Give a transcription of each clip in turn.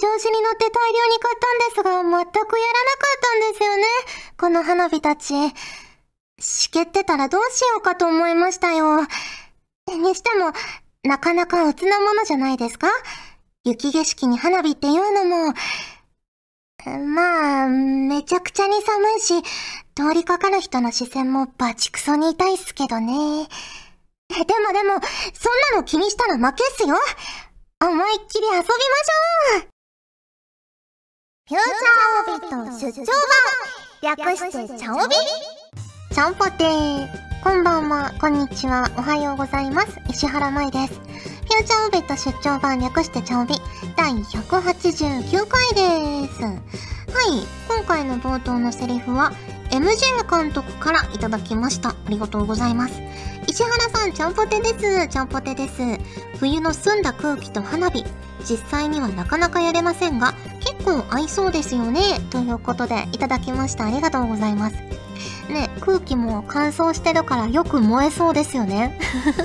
調子に乗って大量に買ったんですが、全くやらなかったんですよね。この花火たち。しけってたらどうしようかと思いましたよ。にしても、なかなか鬱なものじゃないですか？雪景色に花火っていうのも、まあ、めちゃくちゃに寒いし、通りかかる人の視線もバチクソに痛いっすけどね。でもでも、そんなの気にしたら負けっすよ思いっきり遊びましょうフューチャーオビット出張版略してチャオビ。ちゃんぽてーこんばんは、こんにちは、おはようございます。石原舞です。フューチャーオビ。ット出張版略してチャオビ。第189回です。はい、今回の冒頭のセリフは MJ 監督からいただきました。ありがとうございます。石原さん、ちゃんぽてです。ちゃんぽてです。冬の澄んだ空気と花火。実際にはなかなかやれませんが、構合いそうですよね。ということで、いただきました。ありがとうございます。ね、空気も乾燥してるからよく燃えそうですよね。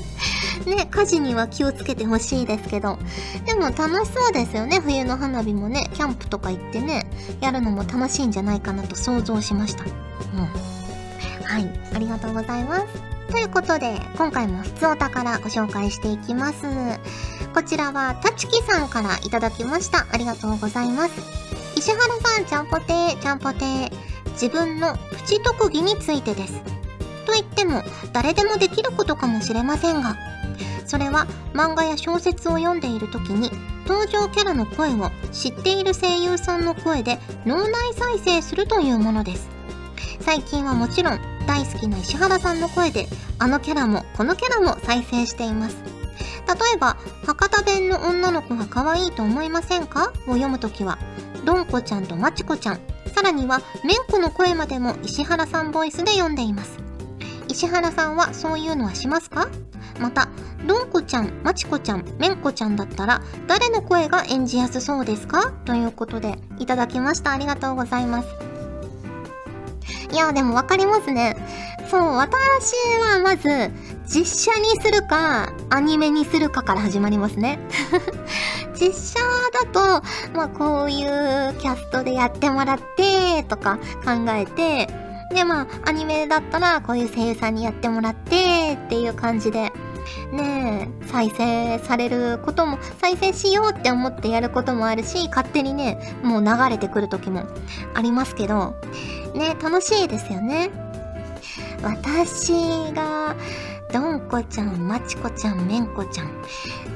ね、火事には気をつけてほしいですけど。でも楽しそうですよね、冬の花火もね。キャンプとか行ってね、やるのも楽しいんじゃないかなと想像しました。うん。はい、ありがとうございます。ということで、今回も普通お宝ご紹介していきます。こちらは、たちきさんからいただきました。ありがとうございます。石原さん、ちゃんぽてー、ちゃんぽてー。自分のプチ特技についてです。と言っても、誰でもできることかもしれませんが、それは漫画や小説を読んでいる時に登場キャラの声を知っている声優さんの声で脳内再生するというものです。最近はもちろん大好きな石原さんの声であのキャラもこのキャラも再生しています例えば博多弁の女の子が可愛いと思いませんか？を読むときはどんこちゃんとまちこちゃんさらにはめんこの声までも石原さんボイスで読んでいます石原さんはそういうのはしますか？また、どんこちゃん、まちこちゃん、めんこちゃんだったら、誰の声が演じやすそうですか？ということで、いただきました。ありがとうございます。いや、でもわかりますね。そう、私はまず、実写にするか、アニメにするかから始まりますね。実写だと、まあこういうキャストでやってもらって、とか考えて、で、まあアニメだったらこういう声優さんにやってもらって、っていう感じで、ねえ、再生されることも、再生しようって思ってやることもあるし、勝手にね、もう流れてくる時もありますけど、ね、楽しいですよね。私が、どんこちゃん、まちこちゃん、めんこちゃん。う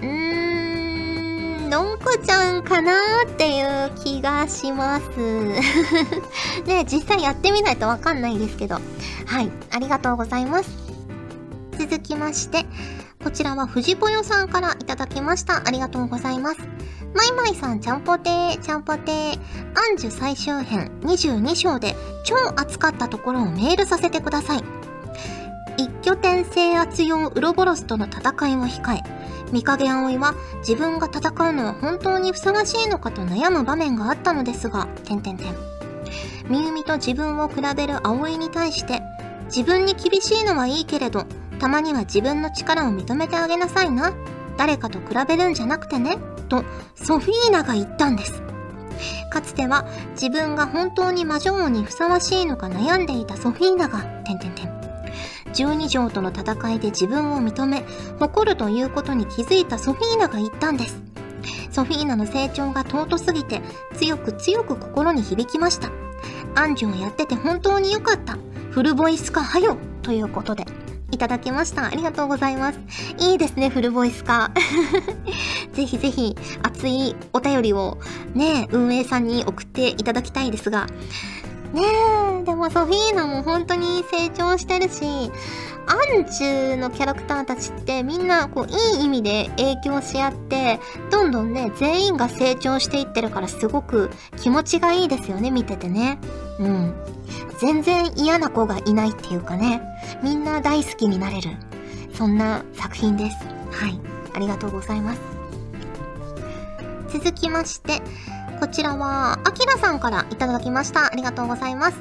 ーん、どんこちゃんかなーっていう気がします。ね、実際やってみないとわかんないですけど。はい、ありがとうございます。続きまして、こちらは藤ぽよさんからいただきました。ありがとうございます。マイマイさん、ちゃんぽてー、ちゃんぽてー。アンジュ最終編22章で超熱かったところをメールさせてください。一拠点制圧用ウロボロスとの戦いを控え、三影葵は自分が戦うのは本当にふさわしいのかと悩む場面があったのですが、点々点。みゆみと自分を比べる葵に対して、自分に厳しいのはいいけれど、たまには自分の力を認めてあげなさいな。誰かと比べるんじゃなくてね。と、ソフィーナが言ったんです。かつては自分が本当に魔女王にふさわしいのか悩んでいたソフィーナが、点々点。12条との戦いで自分を認め、誇るということに気づいたソフィーナが言ったんです。ソフィーナの成長が尊すぎて、強く強く心に響きました。アンジュをやってて本当に良かった。フルボイス化はよということで。いただきました。ありがとうございます。いいですね、フルボイス化。ぜひぜひ、熱いお便りをね、運営さんに送っていただきたいですが、ねえ、でもソフィーナも本当に成長してるし、アンジュのキャラクターたちってみんなこういい意味で影響し合って、どんどんね、全員が成長していってるからすごく気持ちがいいですよね、見ててね。うん。全然嫌な子がいないっていうかね、みんな大好きになれる。そんな作品です。はい。ありがとうございます。続きまして、こちらは、あきらさんからいただきました。ありがとうございます。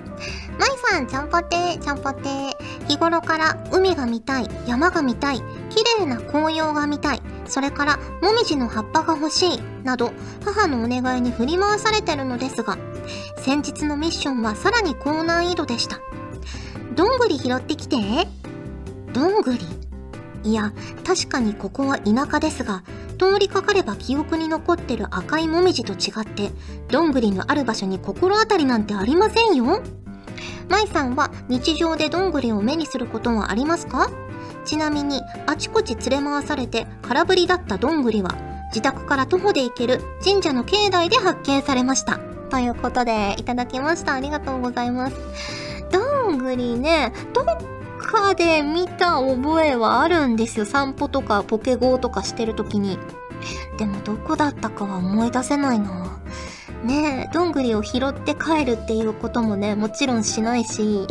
まいさん、ちゃんぽてー、ちゃんぽてー。日頃から海が見たい、山が見たい、綺麗な紅葉が見たい。それから、もみじの葉っぱが欲しい。など、母のお願いに振り回されてるのですが、先日のミッションはさらに高難易度でした。どんぐり拾ってきて。どんぐり？いや、確かにここは田舎ですが、通りかかれば記憶に残ってる赤いもみじと違って、どんぐりのある場所に心当たりなんてありませんよ？舞さんは日常でどんぐりを目にすることはありますか？ちなみに、あちこち連れ回されて空振りだったどんぐりは、自宅から徒歩で行ける神社の境内で発見されました。ということで、いただきました。ありがとうございます。どんぐりね、どっかで見た覚えはあるんですよ。散歩とかポケゴーとかしてる時に。でもどこだったかは思い出せないな。ねえ、どんぐりを拾って帰るっていうこともね、もちろんしないし。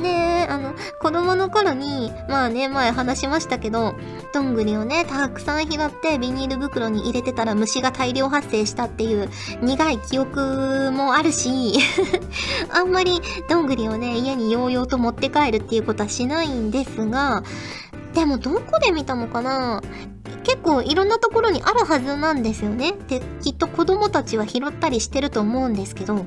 ねえ、あの、子供の頃に、まあね、前話しましたけど、どんぐりをね、たくさん拾ってビニール袋に入れてたら虫が大量発生したっていう苦い記憶もあるし、あんまりどんぐりをね、家にようようと持って帰るっていうことはしないんですが、でもどこで見たのかな？結構いろんなところにあるはずなんですよね。で、きっと子供たちは拾ったりしてると思うんですけど、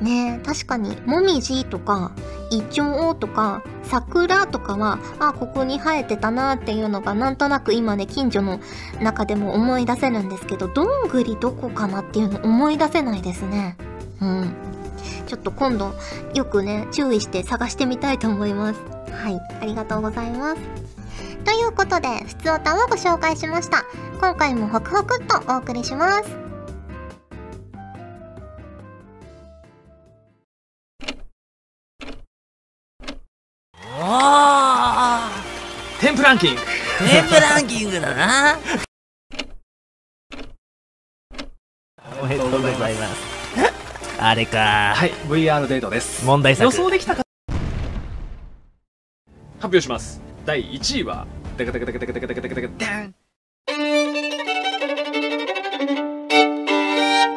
ね確かに、もみじとか、イチョウとか、桜とかは、あ、ここに生えてたなっていうのが、なんとなく今ね、近所の中でも思い出せるんですけど、どんぐりどこかなっていうの思い出せないですね。うん。ちょっと今度、よくね、注意して探してみたいと思います。はい、ありがとうございます。ということで、ふつおたをご紹介しました。今回もホクホクっとお送りします。ランキング。テープランキングだな。おめでとうございます。あれか。はい VR デートです。問題予想できたか。発表します。第1位はダカダカダカダカダカダカダカダダン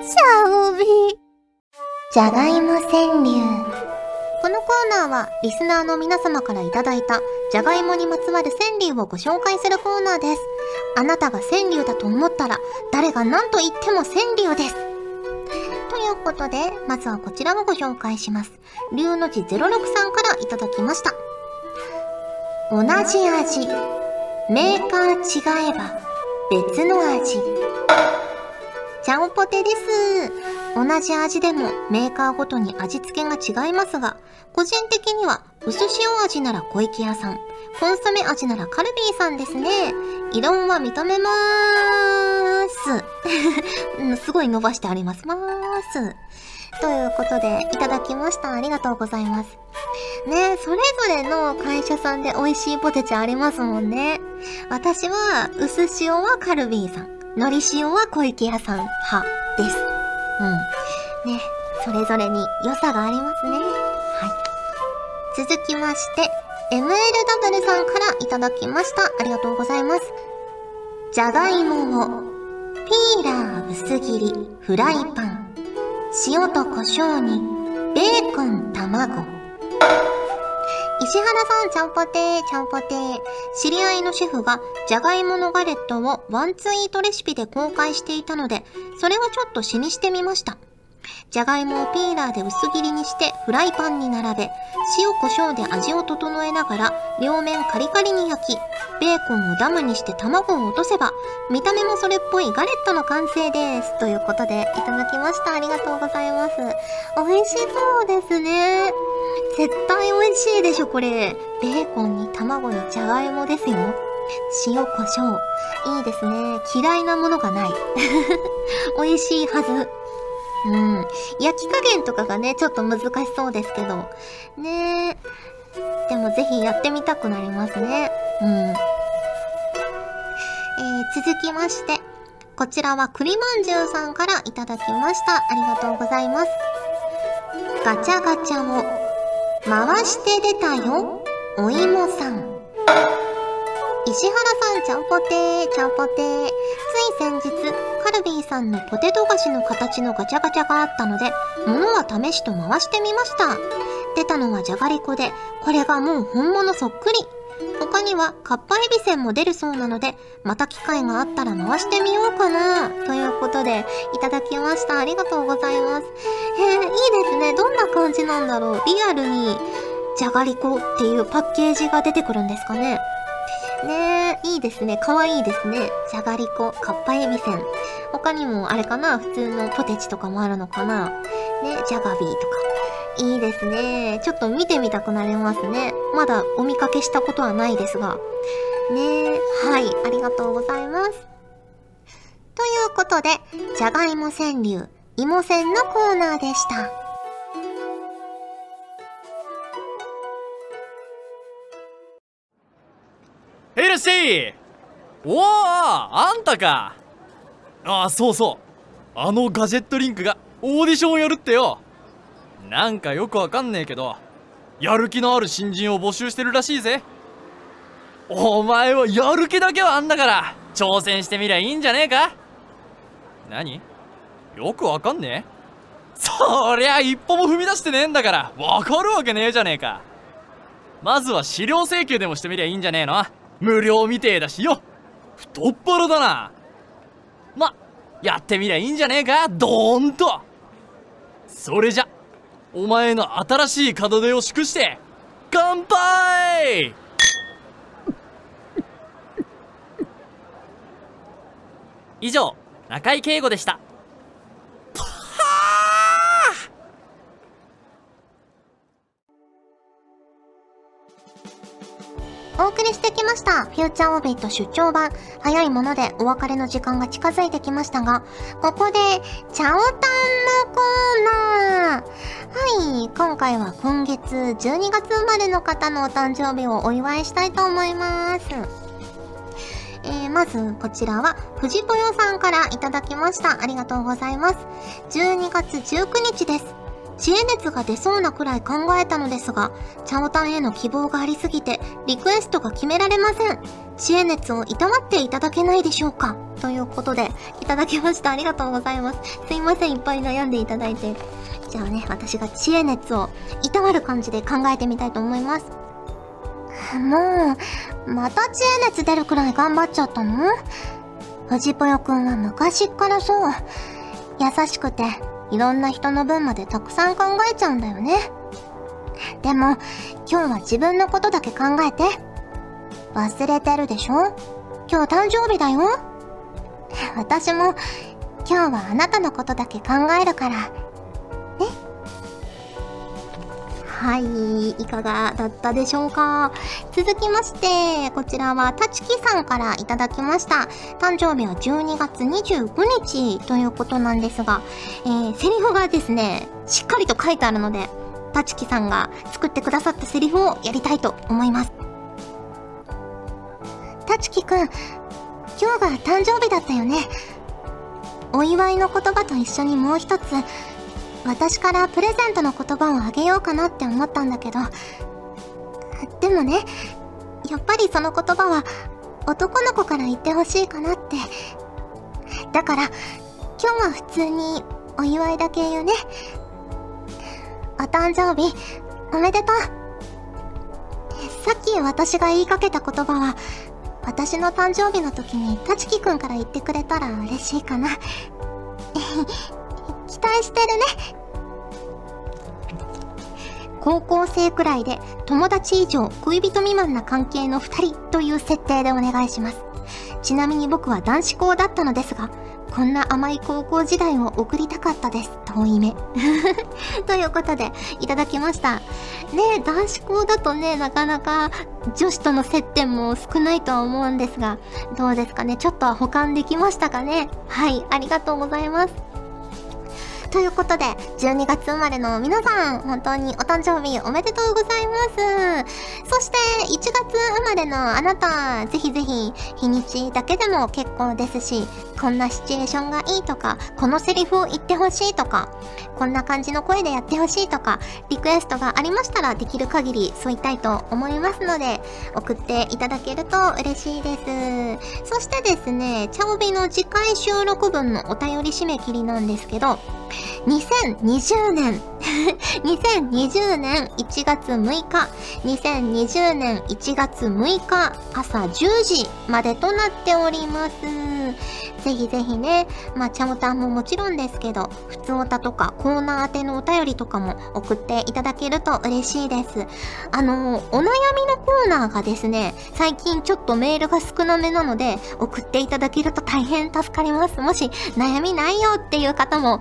シャオビじゃがいも川柳コーナーはリスナーの皆様からいただいたじゃがいもにまつわる川柳をご紹介するコーナーです。あなたが川柳だと思ったら誰が何と言っても川柳です。ということで、まずはこちらをご紹介します。龍の字06さんからいただきました。同じ味。メーカー違えば別の味。ちゃんぽてです。同じ味でもメーカーごとに味付けが違いますが、個人的には薄塩味なら小池屋さん、コンソメ味ならカルビーさんですね。異論は認めまーす。すごい伸ばしてあります。まーす。ということで、いただきました。ありがとうございます。ねそれぞれの会社さんで美味しいポテチありますもんね。私は、薄塩はカルビーさん。のり塩は小池屋さん派です。うん。ね、それぞれに良さがありますね。はい。続きまして、MLW さんからいただきました。ありがとうございます。じゃがいもを、ピーラー薄切り、フライパン、塩と胡椒に、ベーコン、卵、石原さん、ちゃんぽてー、ちゃんぽてー。知り合いのシェフが、じゃがいものガレットをワンツイートレシピで公開していたので、それはちょっと詩にしてみました。じゃがいもをピーラーで薄切りにしてフライパンに並べ、塩コショウで味を整えながら両面カリカリに焼き、ベーコンをダムにして卵を落とせば、見た目もそれっぽいガレットの完成です。ということで、いただきました。ありがとうございます。美味しそうですね。絶対美味しいでしょ、これ。ベーコンに卵にじゃがいもですよ。塩胡椒。いいですね。嫌いなものがない。美味しいはず。うん。焼き加減とかがね、ちょっと難しそうですけど。ねえでもぜひやってみたくなりますね。うん。続きまして、こちらは栗まんじゅうさんからいただきました。ありがとうございます。ガチャガチャを回して出たよ、お芋さん。石原さん、ちゃんぽてー、ちゃんぽてー。つい先日、カルビーさんのポテト菓子の形のガチャガチャがあったので、物は試しと回してみました。出たのはじゃがりこで、これがもう本物そっくり。他にはカッパエビせんも出るそうなので、また機会があったら回してみようかな。ということで、いただきました。ありがとうございます。へえ、いいですね。どんな感じなんだろう。リアルに、じゃがりこっていうパッケージが出てくるんですかね。ねえ、いいですね。かわいいですね。じゃがりこ、かっぱえびせん。他にもあれかな普通のポテチとかもあるのかなね、じゃがビーとか。いいですね。ちょっと見てみたくなりますね。まだお見かけしたことはないですが。ねはい、ありがとうございます。ということで、じゃがいも川柳、芋線のコーナーでした。ヘルシーおおあんたかああそうそうあのガジェットリンクがオーディションをやるってよなんかよくわかんねえけどやる気のある新人を募集してるらしいぜ。お前はやる気だけはあんだから挑戦してみりゃいいんじゃねえか？何？よくわかんねえ？そりゃ一歩も踏み出してねえんだからわかるわけねえじゃねえか。まずは資料請求でもしてみりゃいいんじゃねえの。無料みてえだしよ。太っ腹だな。まやってみりゃいいんじゃねえか？ドーンと。それじゃ。お前の新しい門出を祝して乾杯! 以上中井敬吾でした。お送りしてきました。フューチャーオービット出張版。早いものでお別れの時間が近づいてきましたが、ここで、チャオタンのコーナー。はい、今回は今月12月生まれの方のお誕生日をお祝いしたいと思います。えー、まず、こちらは、藤ぽよさんからいただきました。ありがとうございます。12月19日です。知恵熱が出そうなくらい考えたのですが、チャオタンへの希望がありすぎて、リクエストが決められません。知恵熱をいたわっていただけないでしょうかということで、いただきました。ありがとうございます。すいません、いっぱい悩んでいただいて。じゃあね、私が知恵熱をいたわる感じで考えてみたいと思います。もう、また知恵熱出るくらい頑張っちゃったの？藤ぽよくんは昔っからそう。優しくて、いろんな人の分までたくさん考えちゃうんだよね。でも、今日は自分のことだけ考えて。忘れてるでしょ？今日誕生日だよ。私も、今日はあなたのことだけ考えるから。はい、いかがだったでしょうか？続きまして、こちらは、たちきさんからいただきました。誕生日は12月25日ということなんですが、えー、セリフがですね、しっかりと書いてあるので、たちきさんが作ってくださったセリフをやりたいと思います。たちきくん、今日が誕生日だったよね。お祝いの言葉と一緒にもう一つ、私からプレゼントの言葉をあげようかなって思ったんだけど、でもね、やっぱりその言葉は男の子から言ってほしいかなって。だから、今日は普通にお祝いだけ言うね。お誕生日、おめでとう。さっき私が言いかけた言葉は、私の誕生日の時にたちきくんから言ってくれたら嬉しいかな。期待してるね。高校生くらいで友達以上恋人未満な関係の2人という設定でお願いします。ちなみに僕は男子校だったのですが、こんな甘い高校時代を送りたかったです。遠い目。ということで、いただきました。ねえ、男子校だとね、なかなか女子との接点も少ないとは思うんですが、どうですかね？ちょっとは保管できましたかね？はい、ありがとうございます。ということで、12月生まれの皆さん、本当にお誕生日おめでとうございます。そして、1月生まれのあなた、ぜひぜひ、日にちだけでも結構ですし、こんなシチュエーションがいいとか、このセリフを言ってほしいとか、こんな感じの声でやってほしいとか、リクエストがありましたら、できる限り添いたいと思いますので、送っていただけると嬉しいです。そしてですね、チャオビの次回収録分のお便り締め切りなんですけど、2020年2020年1月6日2020年1月6日朝10時までとなっております。ぜひぜひね、まあ、チャオタンももちろんですけど、普通おたとかコーナー宛てのお便りとかも送っていただけると嬉しいです。あの、お悩みのコーナーがですね、最近ちょっとメールが少なめなので、送っていただけると大変助かります。もし、悩みないよっていう方も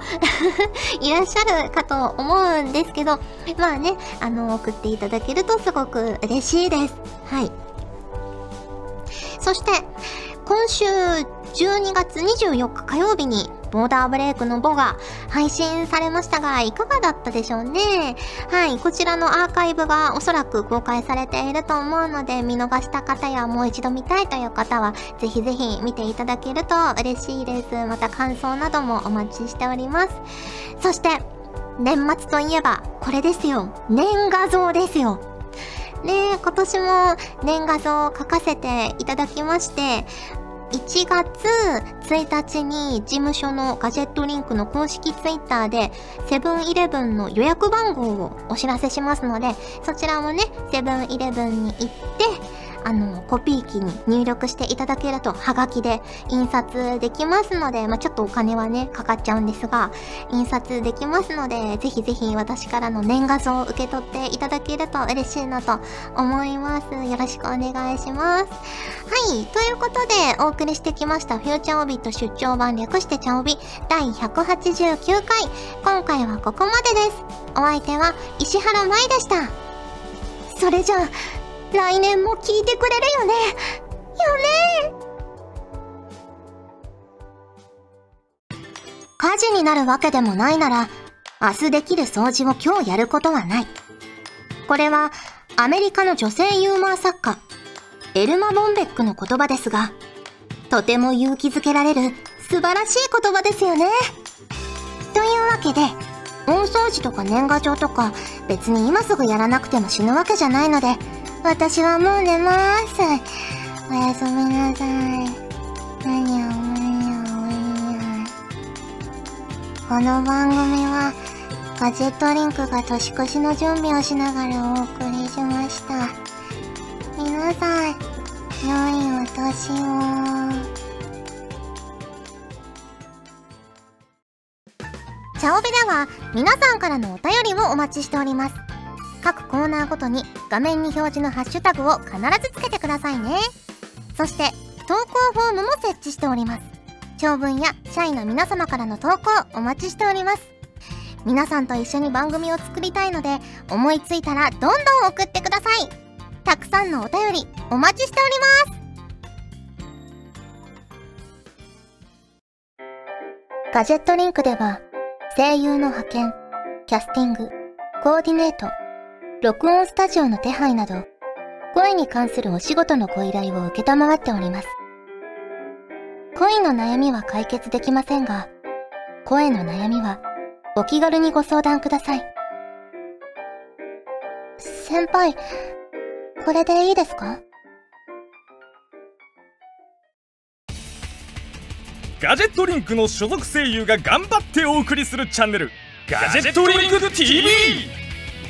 いらっしゃるかと思うんですけど、まあね、あの、送っていただけるとすごく嬉しいです。はい。そして、今週12月24日火曜日にボーダーブレイクのボが配信されましたが、いかがだったでしょうね？はい、こちらのアーカイブがおそらく公開されていると思うので、見逃した方やもう一度見たいという方は、ぜひぜひ見ていただけると嬉しいです。また感想などもお待ちしております。そして、年末といえば、これですよ。年画像ですよ。ね今年も年画像を書かせていただきまして、1月1日に事務所のガジェットリンクの公式ツイッターでセブンイレブンの予約番号をお知らせしますのでそちらもねセブンイレブンに行ってあの、コピー機に入力していただけると、はがきで印刷できますので、まあ、ちょっとお金はね、かかっちゃうんですが、印刷できますので、ぜひぜひ私からの年画像を受け取っていただけると嬉しいなと思います。よろしくお願いします。はい、ということで、お送りしてきました、フューチャーオビット出張版略してチャオビ第189回。今回はここまでです。お相手は石原舞でした。それじゃあ、来年も聞いてくれるよねよね火事になるわけでもないなら、明日できる掃除を今日やることはない。これはアメリカの女性ユーモア作家、エルマ・ボンベックの言葉ですが、とても勇気づけられる素晴らしい言葉ですよね。というわけで、大掃除とか年賀状とか別に今すぐやらなくても死ぬわけじゃないので、私はもう寝ます。おやすみなさい。むにゃむにゃむにゃ。この番組は、ガジェットリンクが年越しの準備をしながらお送りしました。皆さん、良いお年を。チャオベでは皆さんからのお便りをお待ちしております。各コーナーごとに画面に表示のハッシュタグを必ずつけてくださいね。そして、投稿フォームも設置しております。長文や社員の皆様からの投稿お待ちしております。皆さんと一緒に番組を作りたいので、思いついたらどんどん送ってください。たくさんのお便りお待ちしております。ガジェットリンクでは、声優の派遣、キャスティング、コーディネート、録音スタジオの手配など、声に関するお仕事のご依頼を受けたまっております。恋の悩みは解決できませんが、声の悩みはお気軽にご相談ください。先輩、これでいいですか？ガジェットリンクの所属声優が頑張ってお送りするチャンネルガジェットリンク TV!